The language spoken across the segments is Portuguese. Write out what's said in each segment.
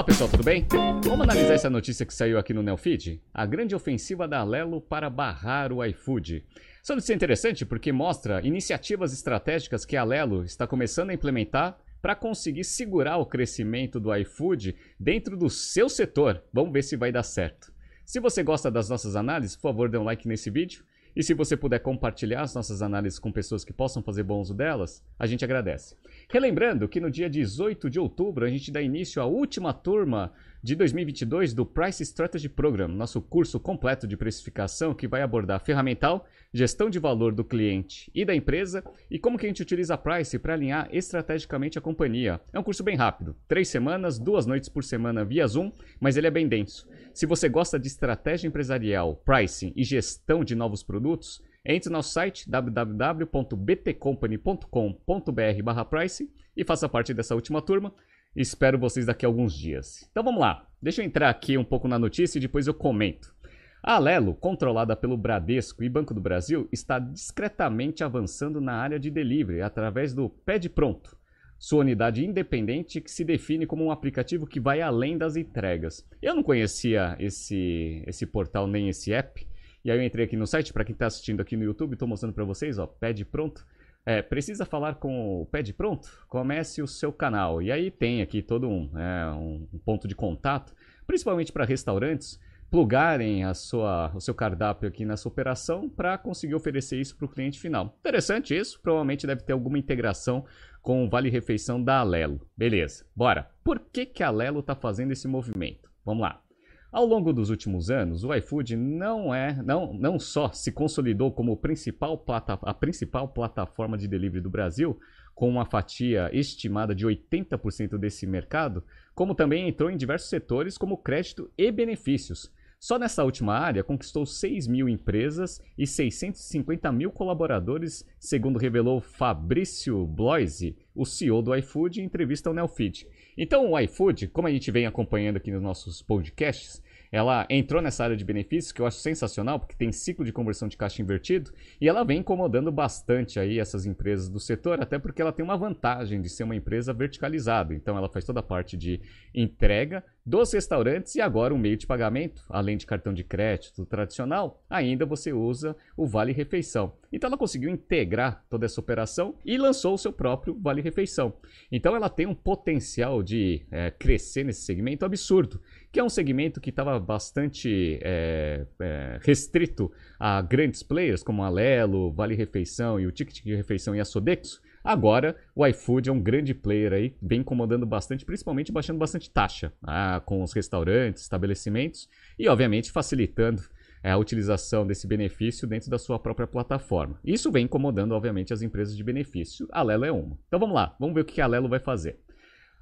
Fala pessoal, tudo bem? Vamos analisar essa notícia que saiu aqui no Neofeed? A grande ofensiva da Alelo para barrar o iFood. Essa notícia é interessante porque mostra iniciativas estratégicas que a Alelo está começando a implementar para conseguir segurar o crescimento do iFood dentro do seu setor. Vamos ver se vai dar certo. Se você gosta das nossas análises, por favor, dê um like nesse vídeo. E se você puder compartilhar as nossas análises com pessoas que possam fazer bom uso delas, a gente agradece. Relembrando que no dia 18 de outubro a gente dá início à última turma de 2022 do Price Strategy Program, nosso curso completo de precificação que vai abordar ferramental, gestão de valor do cliente e da empresa e como que a gente utiliza a Price para alinhar estrategicamente a companhia. É um curso bem rápido, três semanas, duas noites por semana via Zoom, mas ele é bem denso. Se você gosta de estratégia empresarial, pricing e gestão de novos produtos, entre no nosso site www.btcompany.com.br price e faça parte dessa última turma. Espero vocês daqui a alguns dias. Então vamos lá. Deixa eu entrar aqui um pouco na notícia e depois eu comento. A Alelo, controlada pelo Bradesco e Banco do Brasil, está discretamente avançando na área de delivery através do Pede Pronto, sua unidade independente que se define como um aplicativo que vai além das entregas. Eu não conhecia esse, esse portal nem esse app, e aí eu entrei aqui no site, para quem está assistindo aqui no YouTube, estou mostrando para vocês, ó, Pede Pronto. É, precisa falar com o Pede Pronto? Comece o seu canal. E aí tem aqui todo um, é, um ponto de contato, principalmente para restaurantes, plugarem a sua, o seu cardápio aqui nessa operação para conseguir oferecer isso para o cliente final. Interessante isso, provavelmente deve ter alguma integração com o Vale Refeição da Alelo. Beleza, bora. Por que, que a Alelo está fazendo esse movimento? Vamos lá. Ao longo dos últimos anos, o iFood não é, não, não só se consolidou como principal plata, a principal plataforma de delivery do Brasil, com uma fatia estimada de 80% desse mercado, como também entrou em diversos setores como crédito e benefícios. Só nessa última área conquistou 6 mil empresas e 650 mil colaboradores, segundo revelou Fabrício Bloise, o CEO do iFood, entrevista ao Nelfeed. Então, o iFood, como a gente vem acompanhando aqui nos nossos podcasts, ela entrou nessa área de benefícios que eu acho sensacional, porque tem ciclo de conversão de caixa invertido, e ela vem incomodando bastante aí essas empresas do setor, até porque ela tem uma vantagem de ser uma empresa verticalizada. Então ela faz toda a parte de entrega dos restaurantes e agora o meio de pagamento, além de cartão de crédito tradicional, ainda você usa o Vale Refeição. Então ela conseguiu integrar toda essa operação e lançou o seu próprio Vale Refeição. Então ela tem um potencial de é, crescer nesse segmento absurdo, que é um segmento que estava bastante é, é, restrito a grandes players como a Lelo, Vale Refeição e o Ticket de Refeição e a Sodexo. Agora, o iFood é um grande player aí, vem incomodando bastante, principalmente baixando bastante taxa ah, com os restaurantes, estabelecimentos e, obviamente, facilitando é, a utilização desse benefício dentro da sua própria plataforma. Isso vem incomodando, obviamente, as empresas de benefício. A Lelo é uma. Então vamos lá, vamos ver o que a Lelo vai fazer.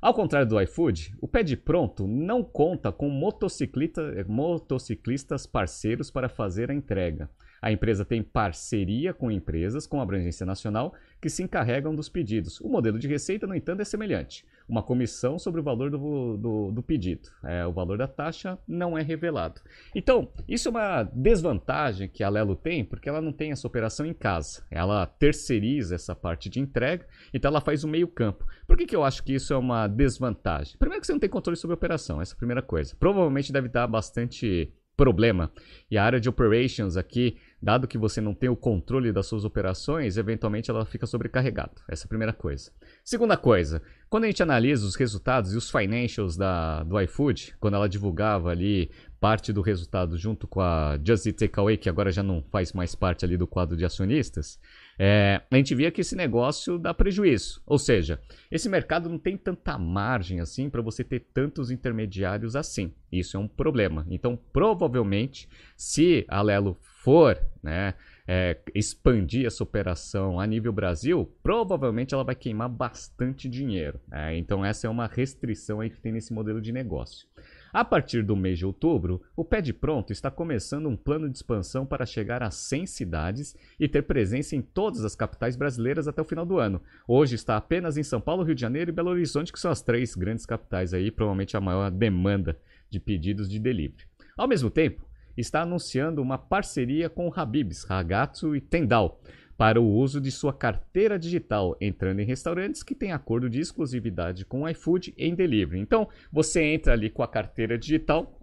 Ao contrário do iFood, o Pé de Pronto não conta com motociclista, motociclistas parceiros para fazer a entrega. A empresa tem parceria com empresas com abrangência nacional que se encarregam dos pedidos. O modelo de receita, no entanto, é semelhante. Uma comissão sobre o valor do, do, do pedido. É, o valor da taxa não é revelado. Então, isso é uma desvantagem que a Lelo tem, porque ela não tem essa operação em casa. Ela terceiriza essa parte de entrega, então ela faz o meio campo. Por que, que eu acho que isso é uma desvantagem? Primeiro que você não tem controle sobre a operação, essa é a primeira coisa. Provavelmente deve dar bastante problema. E a área de operations aqui, dado que você não tem o controle das suas operações, eventualmente ela fica sobrecarregada. Essa é a primeira coisa. Segunda coisa, quando a gente analisa os resultados e os financials da, do iFood, quando ela divulgava ali parte do resultado junto com a Just Eat Takeaway, que agora já não faz mais parte ali do quadro de acionistas, é, a gente via que esse negócio dá prejuízo. Ou seja, esse mercado não tem tanta margem assim para você ter tantos intermediários assim. Isso é um problema. Então, provavelmente, se a Lelo for né, é, expandir essa operação a nível Brasil, provavelmente ela vai queimar bastante dinheiro. É, então, essa é uma restrição aí que tem nesse modelo de negócio. A partir do mês de outubro, o Pé de Pronto está começando um plano de expansão para chegar a 100 cidades e ter presença em todas as capitais brasileiras até o final do ano. Hoje está apenas em São Paulo, Rio de Janeiro e Belo Horizonte, que são as três grandes capitais aí, provavelmente a maior demanda de pedidos de delivery. Ao mesmo tempo, está anunciando uma parceria com o Habibs, Ragazzo e Tendal para o uso de sua carteira digital, entrando em restaurantes que têm acordo de exclusividade com o iFood em delivery. Então, você entra ali com a carteira digital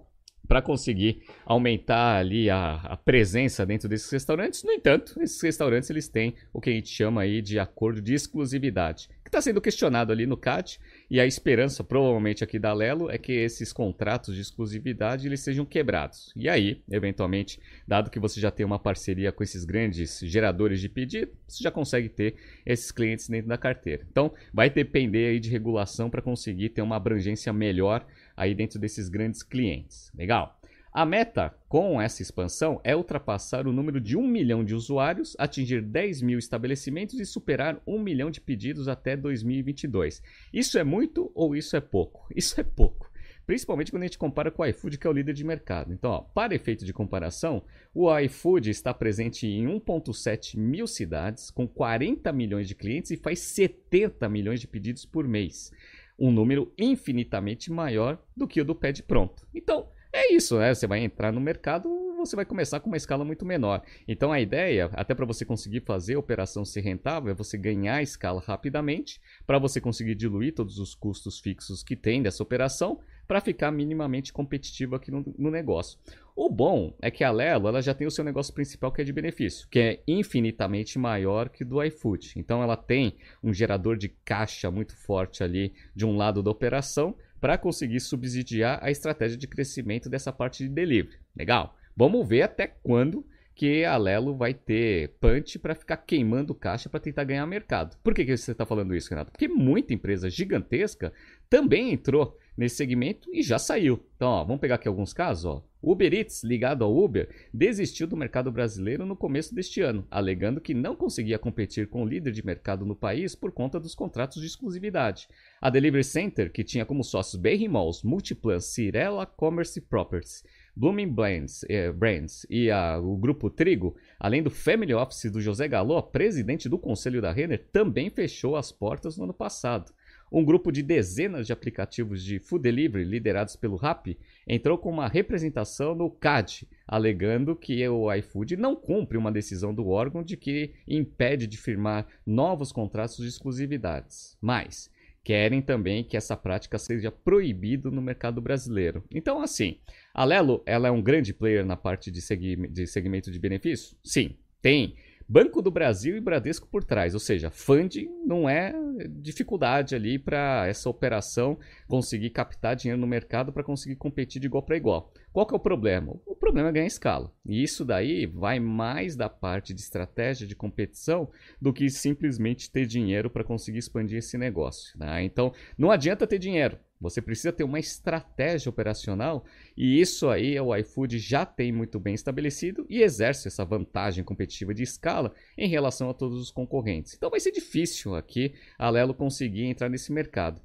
para conseguir aumentar ali a, a, presença dentro desses restaurantes. No entanto, esses restaurantes eles têm o que a gente chama aí de acordo de exclusividade, que está sendo questionado ali no CAD, e a esperança provavelmente aqui da Lelo é que esses contratos de exclusividade eles sejam quebrados. E aí, eventualmente, dado que você já tem uma parceria com esses grandes geradores de pedido, você já consegue ter esses clientes dentro da carteira. Então, vai depender aí de regulação para conseguir ter uma abrangência melhor aí dentro desses grandes clientes. Legal? A meta com essa expansão é ultrapassar o número de 1 milhão de usuários, atingir 10 mil estabelecimentos e superar 1 milhão de pedidos até 2022. Isso é muito ou isso é pouco? Isso é pouco. Principalmente quando a gente compara com o iFood, que é o líder de mercado. Então, ó, para efeito de comparação, o iFood está presente em 1,7 mil cidades, com 40 milhões de clientes e faz 70 milhões de pedidos por mês um número infinitamente maior do que o do pad pronto. Então, é isso, né? Você vai entrar no mercado, você vai começar com uma escala muito menor. Então a ideia, até para você conseguir fazer a operação ser rentável, é você ganhar escala rapidamente, para você conseguir diluir todos os custos fixos que tem dessa operação, para ficar minimamente competitivo aqui no, no, negócio. O bom é que a Lelo ela já tem o seu negócio principal que é de benefício, que é infinitamente maior que do iFood. Então ela tem um gerador de caixa muito forte ali de um lado da operação para conseguir subsidiar a estratégia de crescimento dessa parte de delivery. Legal? Vamos ver até quando que a Lelo vai ter punch para ficar queimando caixa para tentar ganhar mercado. Por que, que você está falando isso, Renato? Porque muita empresa gigantesca também entrou nesse segmento e já saiu. Então, ó, vamos pegar aqui alguns casos. Ó. Uber Eats, ligado ao Uber, desistiu do mercado brasileiro no começo deste ano, alegando que não conseguia competir com o líder de mercado no país por conta dos contratos de exclusividade. A Delivery Center, que tinha como sócios Berry Malls, Multiplan, Cirela Commerce Properties, Blooming Brands, eh, Brands e a, o Grupo Trigo, além do Family Office do José Galó, presidente do conselho da Renner, também fechou as portas no ano passado. Um grupo de dezenas de aplicativos de food delivery liderados pelo Rappi entrou com uma representação no CAD, alegando que o iFood não cumpre uma decisão do órgão de que impede de firmar novos contratos de exclusividades. Mas querem também que essa prática seja proibida no mercado brasileiro. Então, assim, a Lelo ela é um grande player na parte de, segmento de benefício? Sim, tem Banco do Brasil e Bradesco por trás, ou seja, funding não é dificuldade ali para essa operação conseguir captar dinheiro no mercado para conseguir competir de igual para igual. Qual que é o problema? O problema é ganhar escala. E isso daí vai mais da parte de estratégia de competição do que simplesmente ter dinheiro para conseguir expandir esse negócio. Né? Então, não adianta ter dinheiro. Você precisa ter uma estratégia operacional e isso aí o iFood já tem muito bem estabelecido e exerce essa vantagem competitiva de escala em relação a todos os concorrentes. Então vai ser difícil aqui a Lelo conseguir entrar nesse mercado.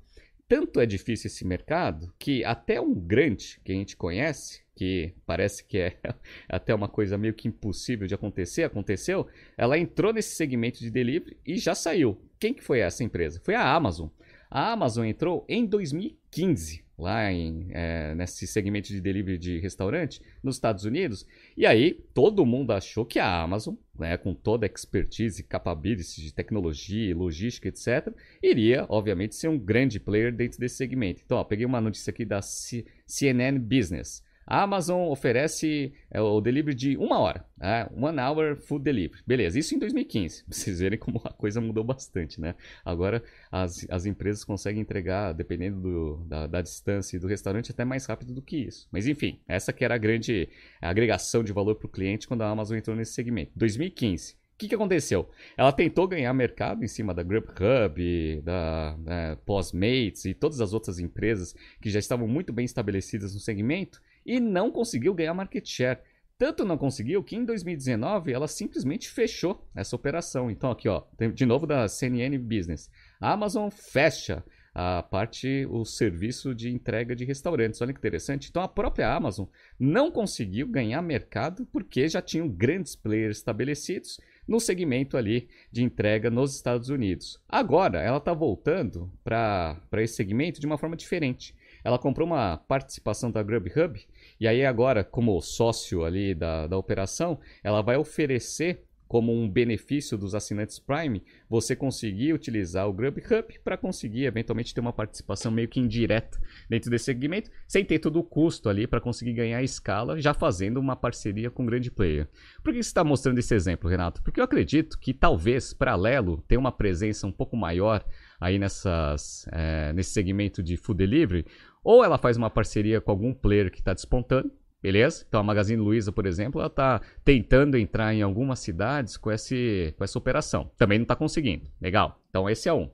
Tanto é difícil esse mercado que até um grande que a gente conhece, que parece que é até uma coisa meio que impossível de acontecer, aconteceu, ela entrou nesse segmento de delivery e já saiu. Quem que foi essa empresa? Foi a Amazon. A Amazon entrou em 2015 lá em, é, nesse segmento de delivery de restaurante nos Estados Unidos. E aí todo mundo achou que a Amazon, né, com toda a expertise, capabilities de tecnologia, logística, etc., iria, obviamente, ser um grande player dentro desse segmento. Então, ó, peguei uma notícia aqui da C CNN Business. A Amazon oferece é, o delivery de uma hora, né? One Hour Food Delivery. Beleza, isso em 2015. Pra vocês verem como a coisa mudou bastante, né? Agora as, as empresas conseguem entregar, dependendo do, da, da, distância e do restaurante, até mais rápido do que isso. Mas enfim, essa que era a grande agregação de valor para o cliente quando a Amazon entrou nesse segmento. 2015. O que, que aconteceu? Ela tentou ganhar mercado em cima da Grubhub, da, da Postmates e todas as outras empresas que já estavam muito bem estabelecidas no segmento e não conseguiu ganhar market share. Tanto não conseguiu que em 2019 ela simplesmente fechou essa operação. Então aqui ó, de novo da CNN Business. A Amazon fecha a parte, o serviço de entrega de restaurantes. Olha que interessante. Então a própria Amazon não conseguiu ganhar mercado porque já tinham grandes players estabelecidos no segmento ali de entrega nos Estados Unidos. Agora ela está voltando para esse segmento de uma forma diferente. Ela comprou uma participação da Grubhub e aí agora, como sócio ali da, da operação, ela vai oferecer como um benefício dos assinantes Prime, você conseguir utilizar o Grubhub para conseguir eventualmente ter uma participação meio que indireta dentro desse segmento, sem ter todo o custo ali para conseguir ganhar escala, já fazendo uma parceria com um grande player. Por que você está mostrando esse exemplo, Renato? Porque eu acredito que talvez Paralelo tenha uma presença um pouco maior aí nessas, é, nesse segmento de food delivery, ou ela faz uma parceria com algum player que está despontando, Beleza? Então a Magazine Luiza, por exemplo, ela está tentando entrar em algumas cidades com, esse, com essa operação. Também não está conseguindo. Legal. Então esse é um.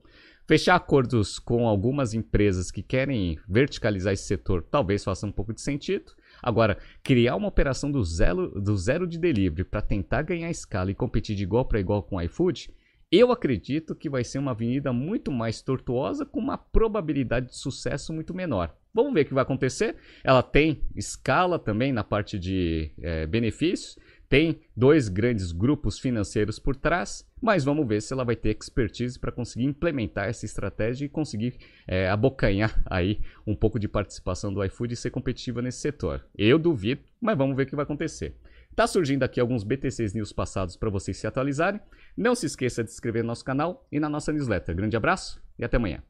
Fechar acordos com algumas empresas que querem verticalizar esse setor talvez faça um pouco de sentido. Agora, criar uma operação do zero, do zero de delivery para tentar ganhar escala e competir de igual para igual com o iFood, eu acredito que vai ser uma avenida muito mais tortuosa com uma probabilidade de sucesso muito menor. Vamos ver o que vai acontecer. Ela tem escala também na parte de é, benefícios, tem dois grandes grupos financeiros por trás, mas vamos ver se ela vai ter expertise para conseguir implementar essa estratégia e conseguir é, abocanhar aí um pouco de participação do iFood e ser competitiva nesse setor. Eu duvido, mas vamos ver o que vai acontecer. Tá surgindo aqui alguns BTCs News passados para vocês se atualizarem. Não se esqueça de se inscrever no nosso canal e na nossa newsletter. Grande abraço e até amanhã.